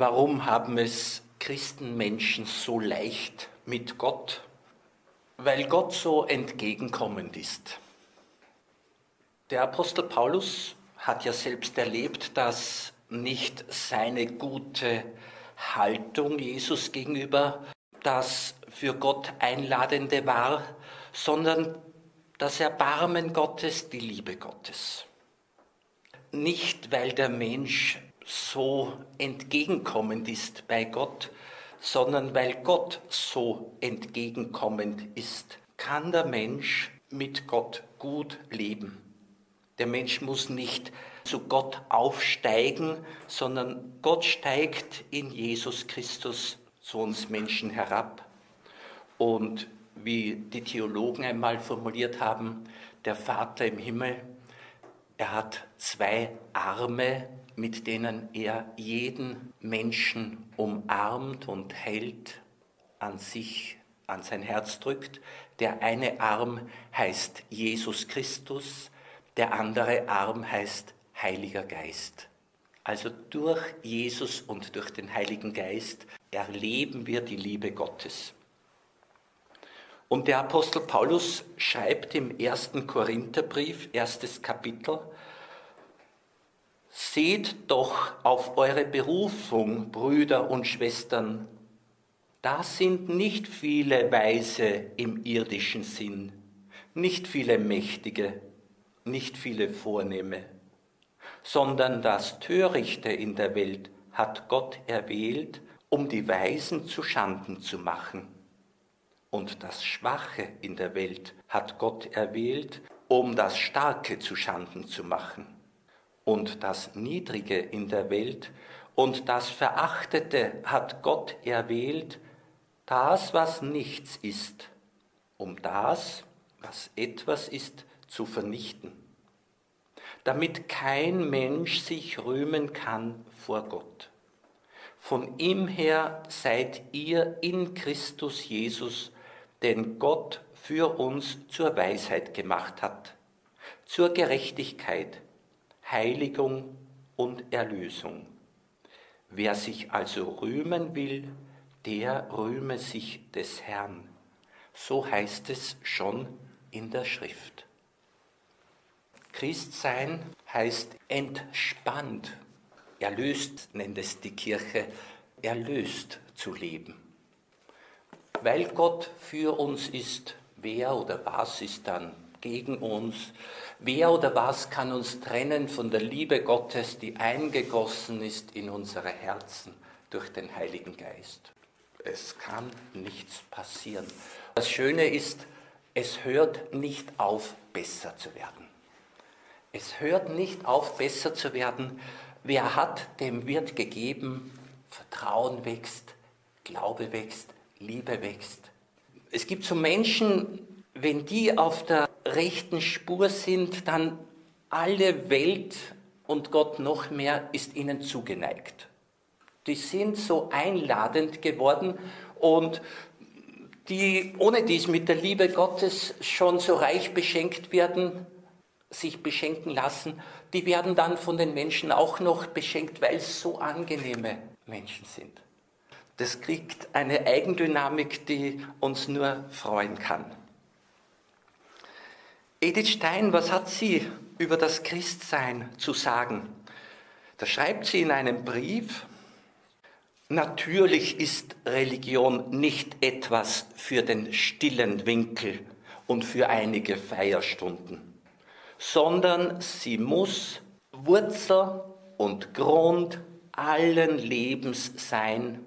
Warum haben es Christenmenschen so leicht mit Gott? Weil Gott so entgegenkommend ist. Der Apostel Paulus hat ja selbst erlebt, dass nicht seine gute Haltung Jesus gegenüber das für Gott Einladende war, sondern das Erbarmen Gottes, die Liebe Gottes. Nicht, weil der Mensch so entgegenkommend ist bei Gott, sondern weil Gott so entgegenkommend ist, kann der Mensch mit Gott gut leben. Der Mensch muss nicht zu Gott aufsteigen, sondern Gott steigt in Jesus Christus zu uns Menschen herab. Und wie die Theologen einmal formuliert haben, der Vater im Himmel, er hat zwei Arme, mit denen er jeden Menschen umarmt und hält, an sich, an sein Herz drückt. Der eine Arm heißt Jesus Christus, der andere Arm heißt Heiliger Geist. Also durch Jesus und durch den Heiligen Geist erleben wir die Liebe Gottes. Und der Apostel Paulus schreibt im ersten Korintherbrief, erstes Kapitel, Seht doch auf eure Berufung, Brüder und Schwestern. Da sind nicht viele Weise im irdischen Sinn, nicht viele Mächtige, nicht viele Vornehme, sondern das Törichte in der Welt hat Gott erwählt, um die Weisen zu Schanden zu machen. Und das Schwache in der Welt hat Gott erwählt, um das Starke zu Schanden zu machen. Und das Niedrige in der Welt und das Verachtete hat Gott erwählt, das, was nichts ist, um das, was etwas ist, zu vernichten, damit kein Mensch sich rühmen kann vor Gott. Von ihm her seid ihr in Christus Jesus, den Gott für uns zur Weisheit gemacht hat, zur Gerechtigkeit, Heiligung und Erlösung. Wer sich also rühmen will, der rühme sich des Herrn. So heißt es schon in der Schrift. Christsein heißt entspannt, erlöst nennt es die Kirche, erlöst zu leben. Weil Gott für uns ist, wer oder was ist dann gegen uns? Wer oder was kann uns trennen von der Liebe Gottes, die eingegossen ist in unsere Herzen durch den Heiligen Geist? Es kann nichts passieren. Das Schöne ist, es hört nicht auf, besser zu werden. Es hört nicht auf, besser zu werden. Wer hat, dem wird gegeben, Vertrauen wächst, Glaube wächst, Liebe wächst. Es gibt so Menschen, wenn die auf der rechten Spur sind, dann alle Welt und Gott noch mehr ist ihnen zugeneigt. Die sind so einladend geworden und die ohne dies mit der Liebe Gottes schon so reich beschenkt werden, sich beschenken lassen, die werden dann von den Menschen auch noch beschenkt, weil es so angenehme Menschen sind. Das kriegt eine Eigendynamik, die uns nur freuen kann. Edith Stein, was hat sie über das Christsein zu sagen? Da schreibt sie in einem Brief, natürlich ist Religion nicht etwas für den stillen Winkel und für einige Feierstunden, sondern sie muss Wurzel und Grund allen Lebens sein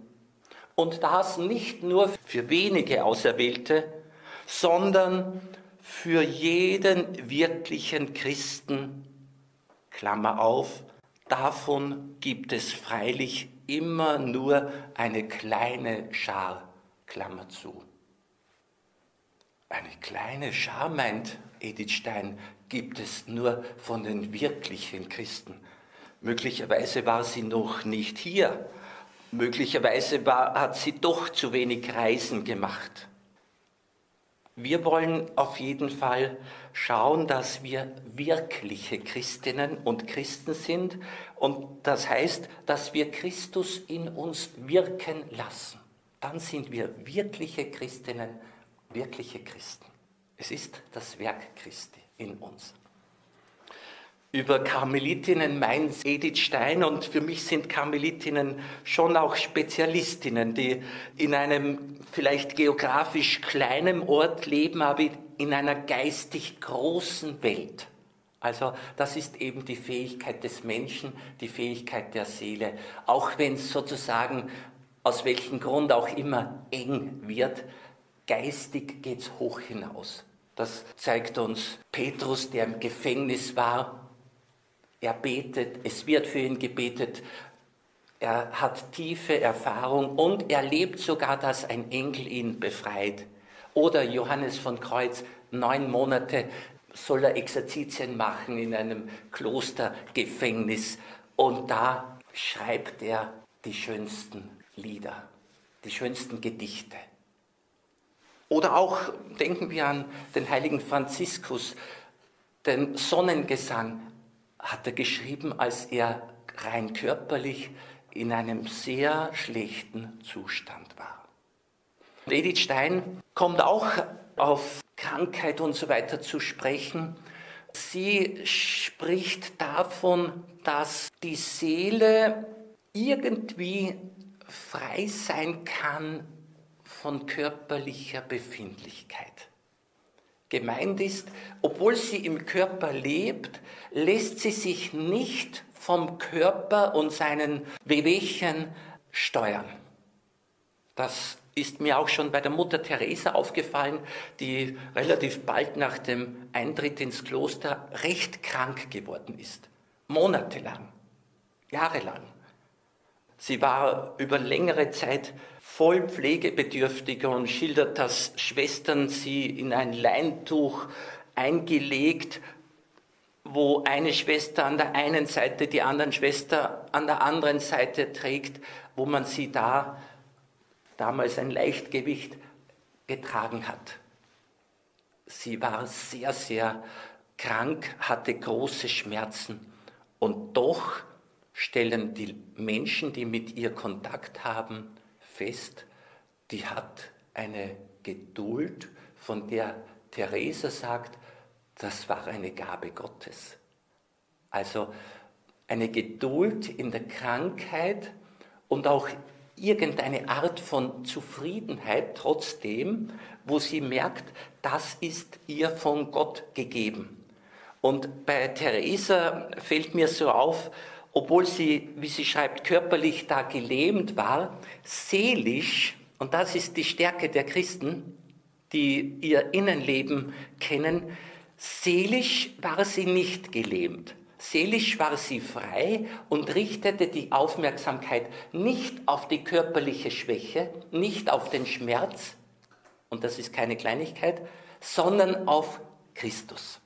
und das nicht nur für wenige Auserwählte, sondern für jeden wirklichen Christen, Klammer auf, davon gibt es freilich immer nur eine kleine Schar, Klammer zu. Eine kleine Schar, meint Edith Stein, gibt es nur von den wirklichen Christen. Möglicherweise war sie noch nicht hier, Möglicherweise war, hat sie doch zu wenig Reisen gemacht. Wir wollen auf jeden Fall schauen, dass wir wirkliche Christinnen und Christen sind. Und das heißt, dass wir Christus in uns wirken lassen. Dann sind wir wirkliche Christinnen, wirkliche Christen. Es ist das Werk Christi in uns über Karmelitinnen meint Edith Stein und für mich sind Karmelitinnen schon auch Spezialistinnen, die in einem vielleicht geografisch kleinen Ort leben, aber in einer geistig großen Welt. Also das ist eben die Fähigkeit des Menschen, die Fähigkeit der Seele. Auch wenn es sozusagen aus welchem Grund auch immer eng wird, geistig geht es hoch hinaus. Das zeigt uns Petrus, der im Gefängnis war er betet, es wird für ihn gebetet, er hat tiefe Erfahrung und er lebt sogar, dass ein Engel ihn befreit. Oder Johannes von Kreuz, neun Monate soll er Exerzitien machen in einem Klostergefängnis und da schreibt er die schönsten Lieder, die schönsten Gedichte. Oder auch denken wir an den heiligen Franziskus, den Sonnengesang, hat er geschrieben, als er rein körperlich in einem sehr schlechten Zustand war. Edith Stein kommt auch auf Krankheit und so weiter zu sprechen. Sie spricht davon, dass die Seele irgendwie frei sein kann von körperlicher Befindlichkeit. Gemeint ist, obwohl sie im Körper lebt, lässt sie sich nicht vom Körper und seinen Wehwehchen steuern. Das ist mir auch schon bei der Mutter Teresa aufgefallen, die relativ bald nach dem Eintritt ins Kloster recht krank geworden ist. Monatelang, jahrelang. Sie war über längere Zeit voll pflegebedürftiger und schildert, dass Schwestern sie in ein Leintuch eingelegt, wo eine Schwester an der einen Seite die anderen Schwester an der anderen Seite trägt, wo man sie da damals ein Leichtgewicht getragen hat. Sie war sehr, sehr krank, hatte große Schmerzen und doch stellen die Menschen, die mit ihr Kontakt haben, fest, die hat eine Geduld, von der Theresa sagt, das war eine Gabe Gottes. Also eine Geduld in der Krankheit und auch irgendeine Art von Zufriedenheit trotzdem, wo sie merkt, das ist ihr von Gott gegeben. Und bei Theresa fällt mir so auf, obwohl sie, wie sie schreibt, körperlich da gelähmt war, seelisch, und das ist die Stärke der Christen, die ihr Innenleben kennen, seelisch war sie nicht gelähmt. Seelisch war sie frei und richtete die Aufmerksamkeit nicht auf die körperliche Schwäche, nicht auf den Schmerz, und das ist keine Kleinigkeit, sondern auf Christus.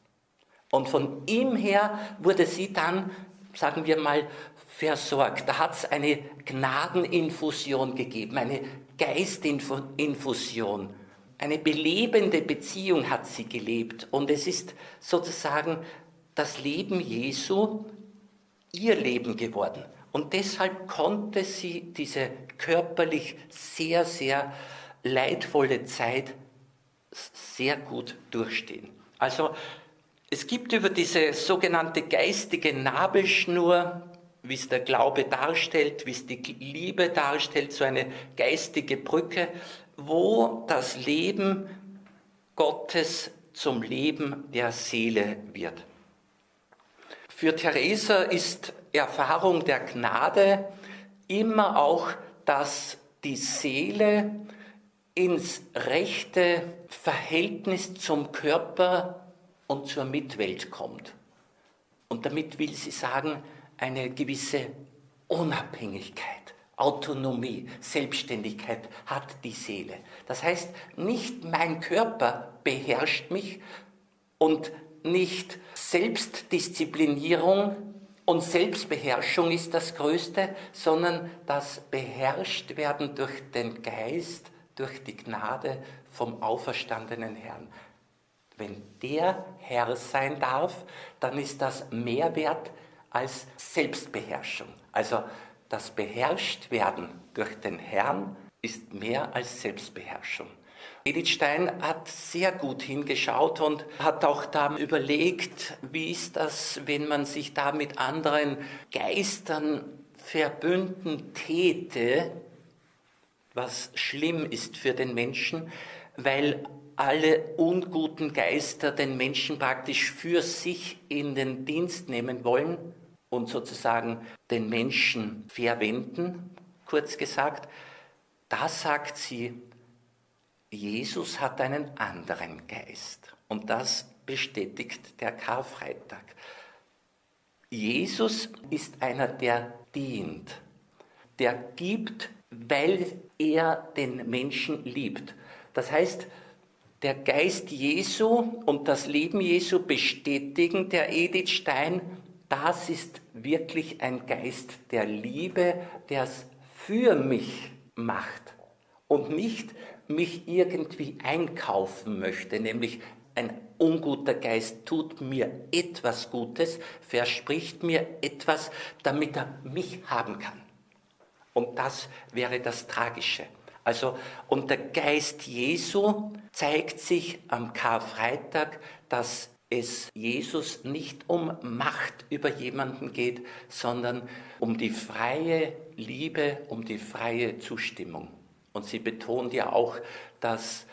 Und von ihm her wurde sie dann sagen wir mal, versorgt. Da hat es eine Gnadeninfusion gegeben, eine Geistinfusion. Eine belebende Beziehung hat sie gelebt. Und es ist sozusagen das Leben Jesu ihr Leben geworden. Und deshalb konnte sie diese körperlich sehr, sehr leidvolle Zeit sehr gut durchstehen. Also es gibt über diese sogenannte geistige Nabelschnur, wie es der Glaube darstellt, wie es die Liebe darstellt, so eine geistige Brücke, wo das Leben Gottes zum Leben der Seele wird. Für Theresa ist Erfahrung der Gnade immer auch, dass die Seele ins rechte Verhältnis zum Körper und zur Mitwelt kommt. Und damit will sie sagen, eine gewisse Unabhängigkeit, Autonomie, Selbstständigkeit hat die Seele. Das heißt, nicht mein Körper beherrscht mich und nicht Selbstdisziplinierung und Selbstbeherrschung ist das Größte, sondern das Beherrschtwerden durch den Geist durch die Gnade vom auferstandenen Herrn. Wenn der Herr sein darf, dann ist das mehr wert als Selbstbeherrschung. Also das Beherrschtwerden durch den Herrn ist mehr als Selbstbeherrschung. Edith Stein hat sehr gut hingeschaut und hat auch da überlegt, wie ist das, wenn man sich da mit anderen Geistern verbünden täte, was schlimm ist für den Menschen, weil alle unguten Geister den Menschen praktisch für sich in den Dienst nehmen wollen und sozusagen den Menschen verwenden, kurz gesagt. Da sagt sie, Jesus hat einen anderen Geist. Und das bestätigt der Karfreitag. Jesus ist einer, der dient, der gibt, weil er den Menschen liebt. Das heißt, der Geist Jesu und das Leben Jesu bestätigen der Edith Stein, das ist wirklich ein Geist der Liebe, der es für mich macht und nicht mich irgendwie einkaufen möchte, nämlich ein unguter Geist tut mir etwas Gutes, verspricht mir etwas, damit er mich haben kann. Und das wäre das Tragische. Also, und der Geist Jesu zeigt sich am Karfreitag, dass es Jesus nicht um Macht über jemanden geht, sondern um die freie Liebe, um die freie Zustimmung. Und sie betont ja auch, dass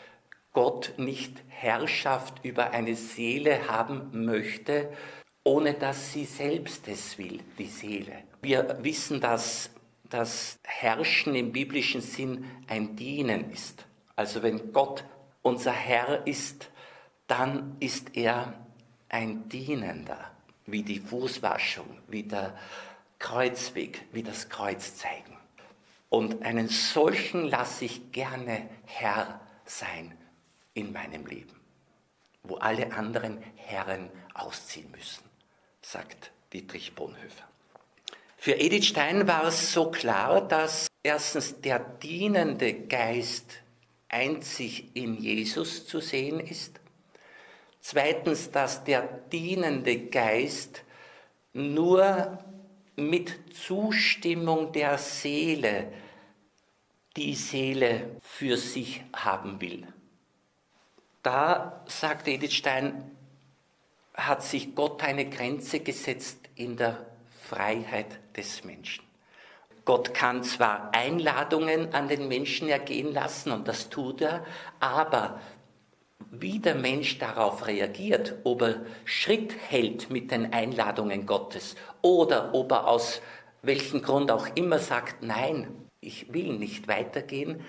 Gott nicht Herrschaft über eine Seele haben möchte, ohne dass sie selbst es will, die Seele. Wir wissen, dass das Herrschen im biblischen Sinn ein Dienen ist. Also wenn Gott unser Herr ist, dann ist er ein Dienender, wie die Fußwaschung, wie der Kreuzweg, wie das Kreuz zeigen. Und einen solchen lasse ich gerne Herr sein in meinem Leben, wo alle anderen Herren ausziehen müssen, sagt Dietrich Bonhoeffer. Für Edith Stein war es so klar, dass erstens der dienende Geist einzig in Jesus zu sehen ist, zweitens, dass der dienende Geist nur mit Zustimmung der Seele die Seele für sich haben will. Da, sagt Edith Stein, hat sich Gott eine Grenze gesetzt in der Freiheit des Menschen. Gott kann zwar Einladungen an den Menschen ergehen lassen, und das tut er, aber wie der Mensch darauf reagiert, ob er Schritt hält mit den Einladungen Gottes oder ob er aus welchem Grund auch immer sagt, nein, ich will nicht weitergehen,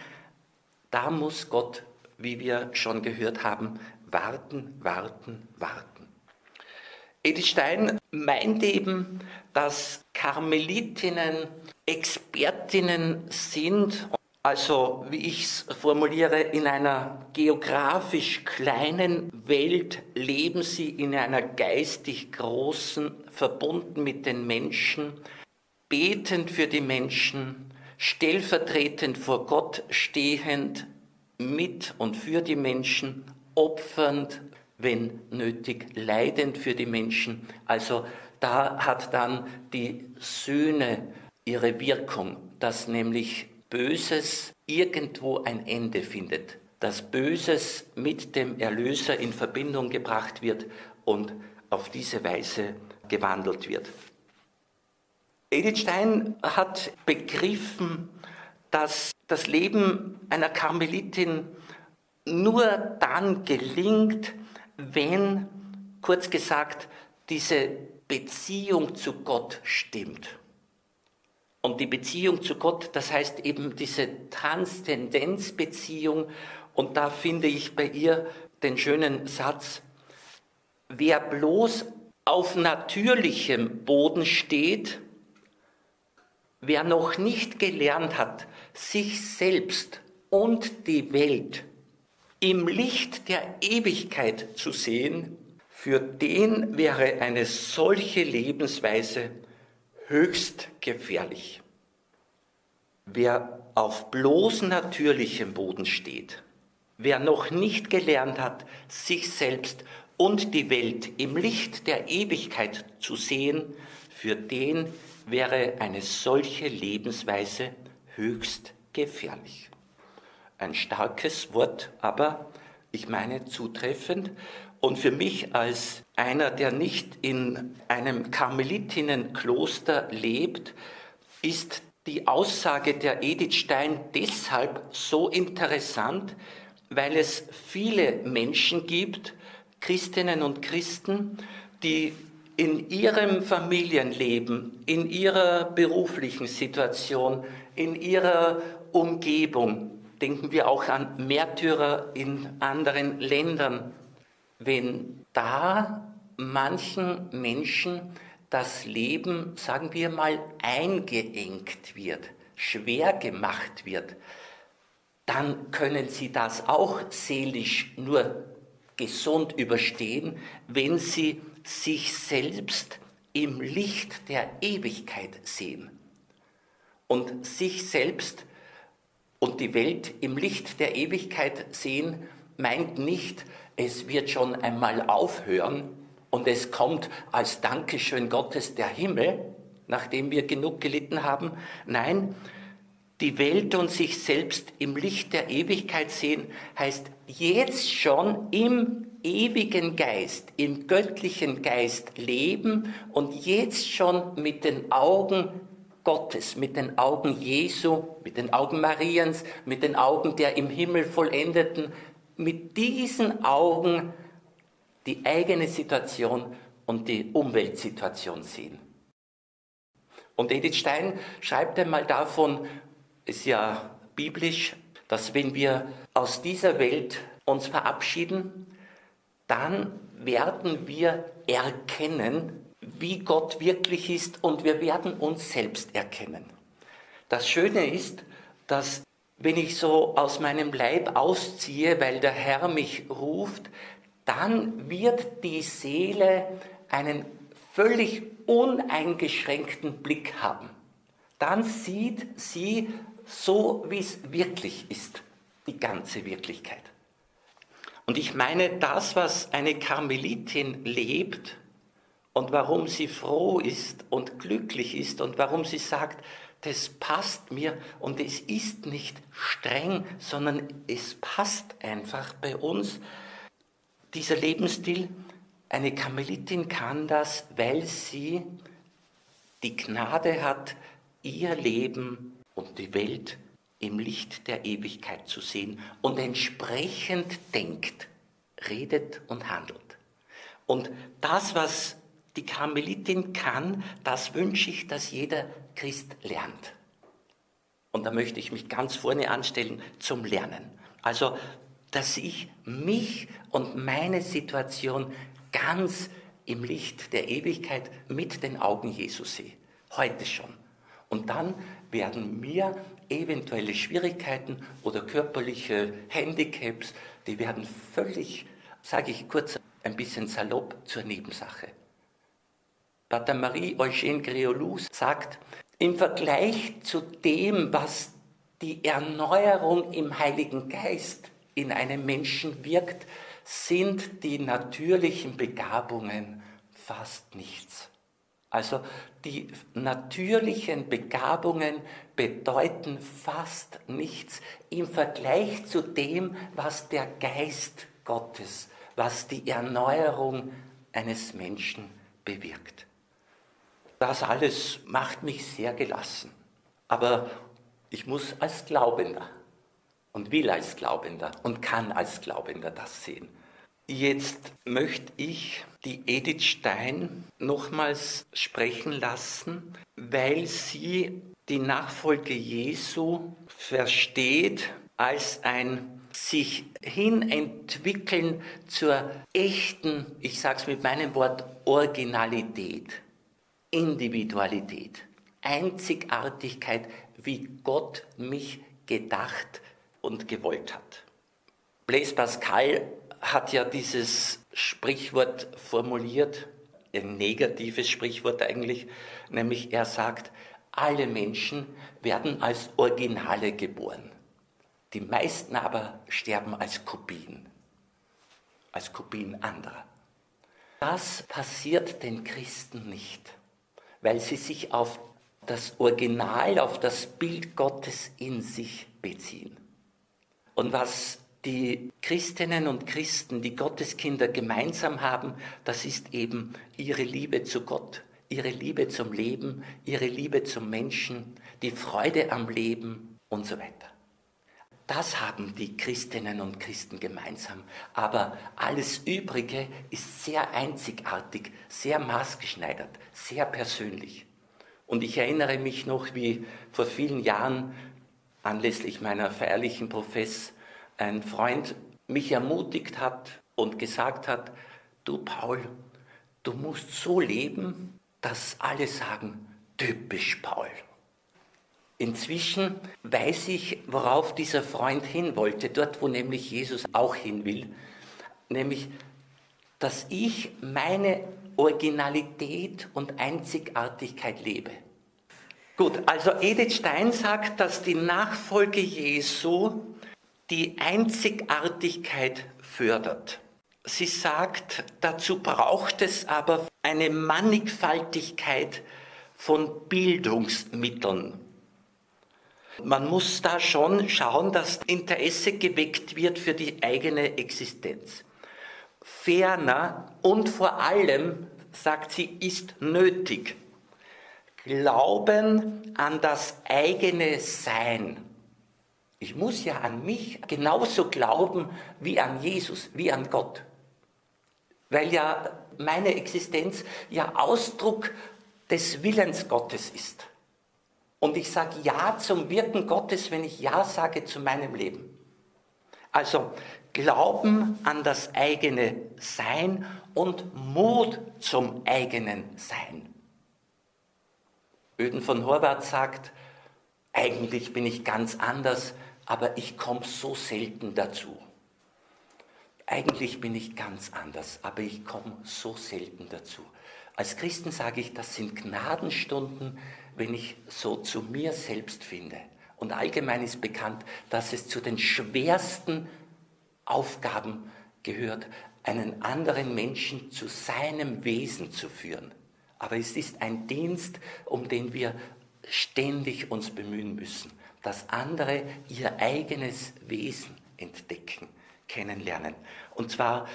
da muss Gott, wie wir schon gehört haben, warten, warten, warten. Edith Stein meint eben, dass Karmelitinnen Expertinnen sind, also wie ich es formuliere, in einer geografisch kleinen Welt leben sie in einer geistig großen, verbunden mit den Menschen, betend für die Menschen, stellvertretend vor Gott stehend, mit und für die Menschen, opfernd, wenn nötig, leidend für die Menschen. Also da hat dann die Sühne ihre Wirkung, dass nämlich Böses irgendwo ein Ende findet, dass Böses mit dem Erlöser in Verbindung gebracht wird und auf diese Weise gewandelt wird. Edith Stein hat begriffen, dass das Leben einer Karmelitin nur dann gelingt, wenn, kurz gesagt, diese Beziehung zu Gott stimmt. Und die Beziehung zu Gott, das heißt eben diese Transzendenzbeziehung. Und da finde ich bei ihr den schönen Satz, wer bloß auf natürlichem Boden steht, Wer noch nicht gelernt hat, sich selbst und die Welt im Licht der Ewigkeit zu sehen, für den wäre eine solche Lebensweise höchst gefährlich. Wer auf bloß natürlichem Boden steht, wer noch nicht gelernt hat, sich selbst und die Welt im Licht der Ewigkeit zu sehen, für den wäre eine solche Lebensweise höchst gefährlich. Ein starkes Wort, aber ich meine zutreffend. Und für mich als einer, der nicht in einem Karmelitinnenkloster lebt, ist die Aussage der Edith Stein deshalb so interessant, weil es viele Menschen gibt, Christinnen und Christen, die in ihrem Familienleben, in ihrer beruflichen Situation, in ihrer Umgebung, denken wir auch an Märtyrer in anderen Ländern, wenn da manchen Menschen das Leben, sagen wir mal, eingeengt wird, schwer gemacht wird, dann können sie das auch seelisch nur gesund überstehen, wenn sie sich selbst im Licht der Ewigkeit sehen. Und sich selbst und die Welt im Licht der Ewigkeit sehen, meint nicht, es wird schon einmal aufhören und es kommt als Dankeschön Gottes der Himmel, nachdem wir genug gelitten haben. Nein, die Welt und sich selbst im Licht der Ewigkeit sehen, heißt jetzt schon im ewigen Geist, im göttlichen Geist leben und jetzt schon mit den Augen Gottes, mit den Augen Jesu, mit den Augen Mariens, mit den Augen der im Himmel vollendeten, mit diesen Augen die eigene Situation und die Umweltsituation sehen. Und Edith Stein schreibt einmal davon, ist ja biblisch, dass wenn wir aus dieser Welt uns verabschieden, dann werden wir erkennen, wie Gott wirklich ist und wir werden uns selbst erkennen. Das Schöne ist, dass wenn ich so aus meinem Leib ausziehe, weil der Herr mich ruft, dann wird die Seele einen völlig uneingeschränkten Blick haben. Dann sieht sie so, wie es wirklich ist, die ganze Wirklichkeit. Und ich meine, das, was eine Karmelitin lebt und warum sie froh ist und glücklich ist und warum sie sagt, das passt mir und es ist nicht streng, sondern es passt einfach bei uns. Dieser Lebensstil, eine Karmelitin kann das, weil sie die Gnade hat, ihr Leben und die Welt im Licht der Ewigkeit zu sehen und entsprechend denkt, redet und handelt. Und das, was die Karmelitin kann, das wünsche ich, dass jeder Christ lernt. Und da möchte ich mich ganz vorne anstellen zum Lernen. Also, dass ich mich und meine Situation ganz im Licht der Ewigkeit mit den Augen Jesu sehe. Heute schon. Und dann werden mir eventuelle Schwierigkeiten oder körperliche Handicaps, die werden völlig, sage ich kurz ein bisschen salopp, zur Nebensache. Pater Marie-Eugène Griolous sagt, im Vergleich zu dem, was die Erneuerung im Heiligen Geist in einem Menschen wirkt, sind die natürlichen Begabungen fast nichts. Also die natürlichen Begabungen bedeuten fast nichts im Vergleich zu dem, was der Geist Gottes, was die Erneuerung eines Menschen bewirkt. Das alles macht mich sehr gelassen. Aber ich muss als Glaubender und will als Glaubender und kann als Glaubender das sehen. Jetzt möchte ich die Edith Stein nochmals sprechen lassen, weil sie die Nachfolge Jesu versteht als ein sich hinentwickeln zur echten, ich sage es mit meinem Wort, Originalität, Individualität, Einzigartigkeit, wie Gott mich gedacht und gewollt hat. Blaise Pascal hat ja dieses Sprichwort formuliert, ein negatives Sprichwort eigentlich, nämlich er sagt, alle Menschen werden als Originale geboren. Die meisten aber sterben als Kopien, als Kopien anderer. Das passiert den Christen nicht, weil sie sich auf das Original, auf das Bild Gottes in sich beziehen. Und was die Christinnen und Christen, die Gotteskinder gemeinsam haben, das ist eben ihre Liebe zu Gott, ihre Liebe zum Leben, ihre Liebe zum Menschen, die Freude am Leben und so weiter. Das haben die Christinnen und Christen gemeinsam. Aber alles Übrige ist sehr einzigartig, sehr maßgeschneidert, sehr persönlich. Und ich erinnere mich noch, wie vor vielen Jahren anlässlich meiner feierlichen Profess ein Freund mich ermutigt hat und gesagt hat, du Paul, du musst so leben, dass alle sagen, typisch Paul. Inzwischen weiß ich, worauf dieser Freund hin wollte, dort wo nämlich Jesus auch hin will, nämlich, dass ich meine Originalität und Einzigartigkeit lebe. Gut, also Edith Stein sagt, dass die Nachfolge Jesu die Einzigartigkeit fördert. Sie sagt, dazu braucht es aber eine Mannigfaltigkeit von Bildungsmitteln. Man muss da schon schauen, dass Interesse geweckt wird für die eigene Existenz. Ferner und vor allem, sagt sie, ist nötig. Glauben an das eigene Sein. Ich muss ja an mich genauso glauben wie an Jesus, wie an Gott. Weil ja meine Existenz ja Ausdruck des Willens Gottes ist. Und ich sage Ja zum Wirken Gottes, wenn ich Ja sage zu meinem Leben. Also Glauben an das eigene Sein und Mut zum eigenen Sein. Öden von Horvath sagt, eigentlich bin ich ganz anders, aber ich komme so selten dazu. Eigentlich bin ich ganz anders, aber ich komme so selten dazu. Als Christen sage ich, das sind Gnadenstunden, wenn ich so zu mir selbst finde. Und allgemein ist bekannt, dass es zu den schwersten Aufgaben gehört, einen anderen Menschen zu seinem Wesen zu führen. Aber es ist ein Dienst, um den wir ständig uns bemühen müssen, dass andere ihr eigenes Wesen entdecken, kennenlernen. Und zwar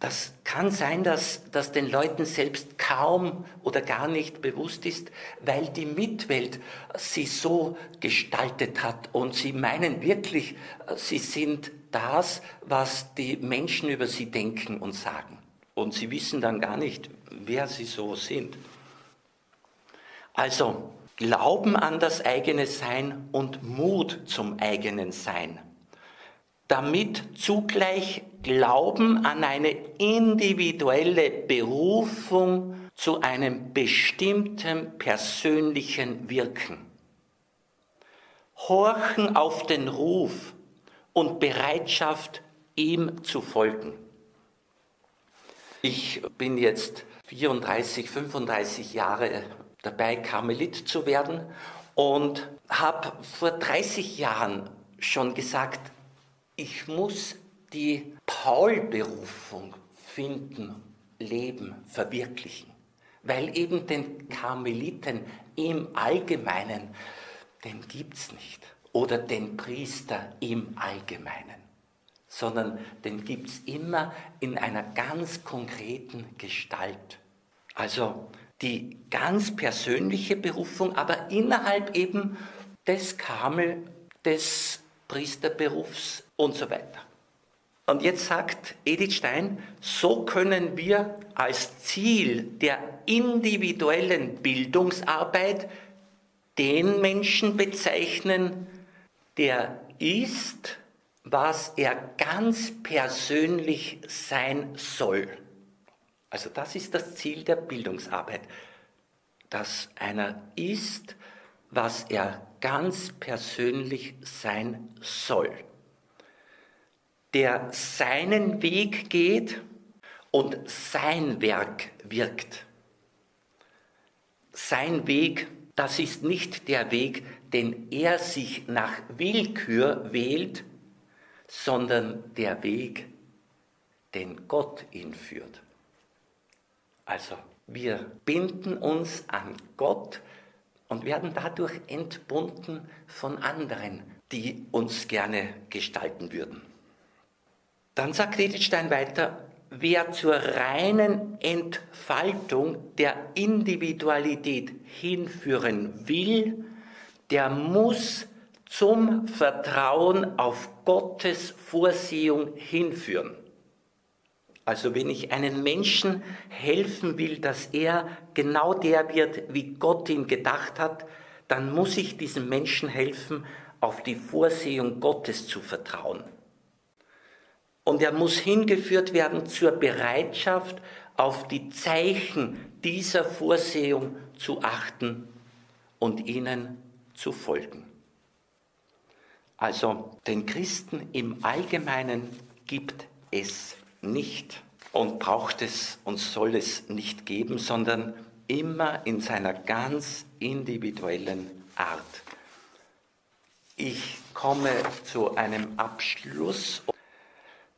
das kann sein, dass das den Leuten selbst kaum oder gar nicht bewusst ist, weil die Mitwelt sie so gestaltet hat und sie meinen wirklich, sie sind das, was die Menschen über sie denken und sagen. Und sie wissen dann gar nicht, wer sie so sind. Also Glauben an das eigene Sein und Mut zum eigenen Sein damit zugleich Glauben an eine individuelle Berufung zu einem bestimmten persönlichen Wirken. Horchen auf den Ruf und Bereitschaft, ihm zu folgen. Ich bin jetzt 34, 35 Jahre dabei, Karmelit zu werden und habe vor 30 Jahren schon gesagt, ich muss die Paul-Berufung finden, leben, verwirklichen. Weil eben den Karmeliten im Allgemeinen, den gibt es nicht. Oder den Priester im Allgemeinen. Sondern den gibt es immer in einer ganz konkreten Gestalt. Also die ganz persönliche Berufung, aber innerhalb eben des Karmel, des Priesterberufs und so weiter. Und jetzt sagt Edith Stein, so können wir als Ziel der individuellen Bildungsarbeit den Menschen bezeichnen, der ist, was er ganz persönlich sein soll. Also das ist das Ziel der Bildungsarbeit, dass einer ist, was er ganz persönlich sein soll der seinen Weg geht und sein Werk wirkt. Sein Weg, das ist nicht der Weg, den er sich nach Willkür wählt, sondern der Weg, den Gott ihn führt. Also wir binden uns an Gott und werden dadurch entbunden von anderen, die uns gerne gestalten würden. Dann sagt Edith Stein weiter, wer zur reinen Entfaltung der Individualität hinführen will, der muss zum Vertrauen auf Gottes Vorsehung hinführen. Also wenn ich einem Menschen helfen will, dass er genau der wird, wie Gott ihn gedacht hat, dann muss ich diesem Menschen helfen, auf die Vorsehung Gottes zu vertrauen. Und er muss hingeführt werden zur Bereitschaft, auf die Zeichen dieser Vorsehung zu achten und ihnen zu folgen. Also den Christen im Allgemeinen gibt es nicht und braucht es und soll es nicht geben, sondern immer in seiner ganz individuellen Art. Ich komme zu einem Abschluss.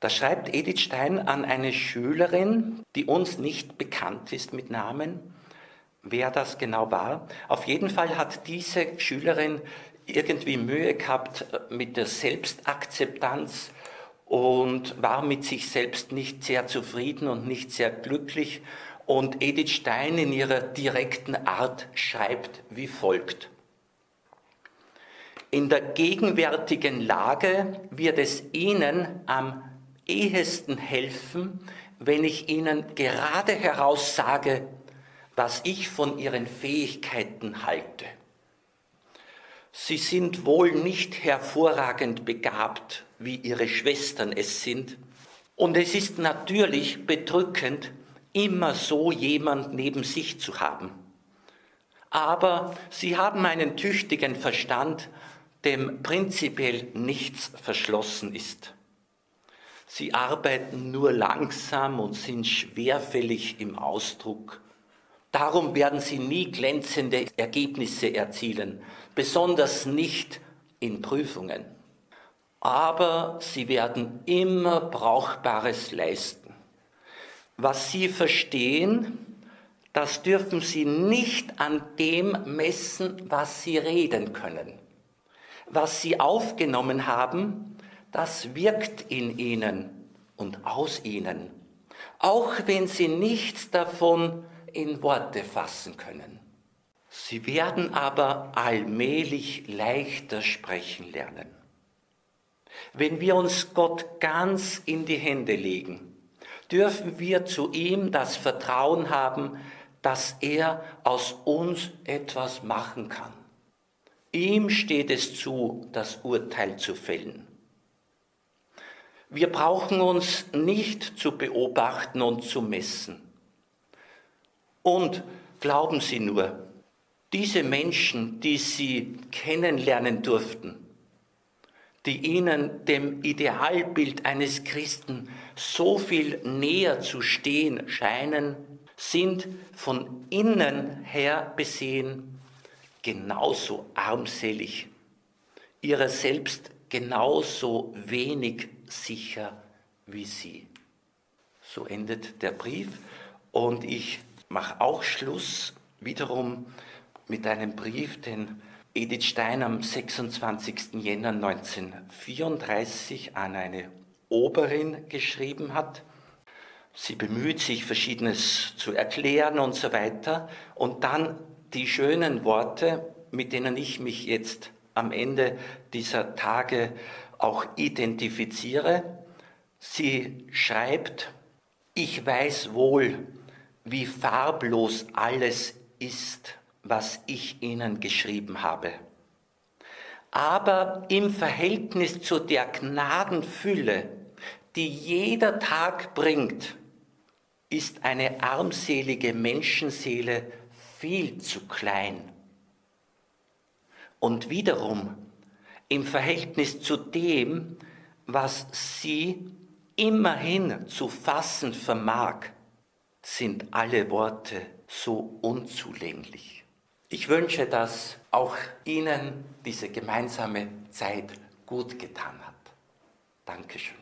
Da schreibt Edith Stein an eine Schülerin, die uns nicht bekannt ist mit Namen, wer das genau war. Auf jeden Fall hat diese Schülerin irgendwie Mühe gehabt mit der Selbstakzeptanz und war mit sich selbst nicht sehr zufrieden und nicht sehr glücklich. Und Edith Stein in ihrer direkten Art schreibt wie folgt. In der gegenwärtigen Lage wird es Ihnen am ehesten helfen, wenn ich Ihnen gerade heraus sage, was ich von Ihren Fähigkeiten halte. Sie sind wohl nicht hervorragend begabt, wie ihre Schwestern es sind. Und es ist natürlich bedrückend, immer so jemand neben sich zu haben. Aber sie haben einen tüchtigen Verstand, dem prinzipiell nichts verschlossen ist. Sie arbeiten nur langsam und sind schwerfällig im Ausdruck. Darum werden sie nie glänzende Ergebnisse erzielen, besonders nicht in Prüfungen. Aber sie werden immer Brauchbares leisten. Was sie verstehen, das dürfen sie nicht an dem messen, was sie reden können. Was sie aufgenommen haben, das wirkt in ihnen und aus ihnen, auch wenn sie nichts davon in Worte fassen können. Sie werden aber allmählich leichter sprechen lernen. Wenn wir uns Gott ganz in die Hände legen, dürfen wir zu ihm das Vertrauen haben, dass er aus uns etwas machen kann. Ihm steht es zu, das Urteil zu fällen. Wir brauchen uns nicht zu beobachten und zu messen. Und glauben Sie nur, diese Menschen, die Sie kennenlernen durften, die Ihnen dem Idealbild eines Christen so viel näher zu stehen scheinen, sind von innen her besehen genauso armselig, ihrer selbst genauso wenig sicher wie Sie. So endet der Brief und ich mache auch Schluss wiederum mit einem Brief, den Edith Stein am 26. Jänner 1934 an eine Oberin geschrieben hat. Sie bemüht sich, Verschiedenes zu erklären und so weiter. Und dann die schönen Worte, mit denen ich mich jetzt am Ende dieser Tage auch identifiziere. Sie schreibt, ich weiß wohl, wie farblos alles ist, was ich Ihnen geschrieben habe. Aber im Verhältnis zu der Gnadenfülle, die jeder Tag bringt, ist eine armselige Menschenseele viel zu klein. Und wiederum im Verhältnis zu dem, was sie immerhin zu fassen vermag, sind alle Worte so unzulänglich. Ich wünsche, dass auch Ihnen diese gemeinsame Zeit gut getan hat. Dankeschön.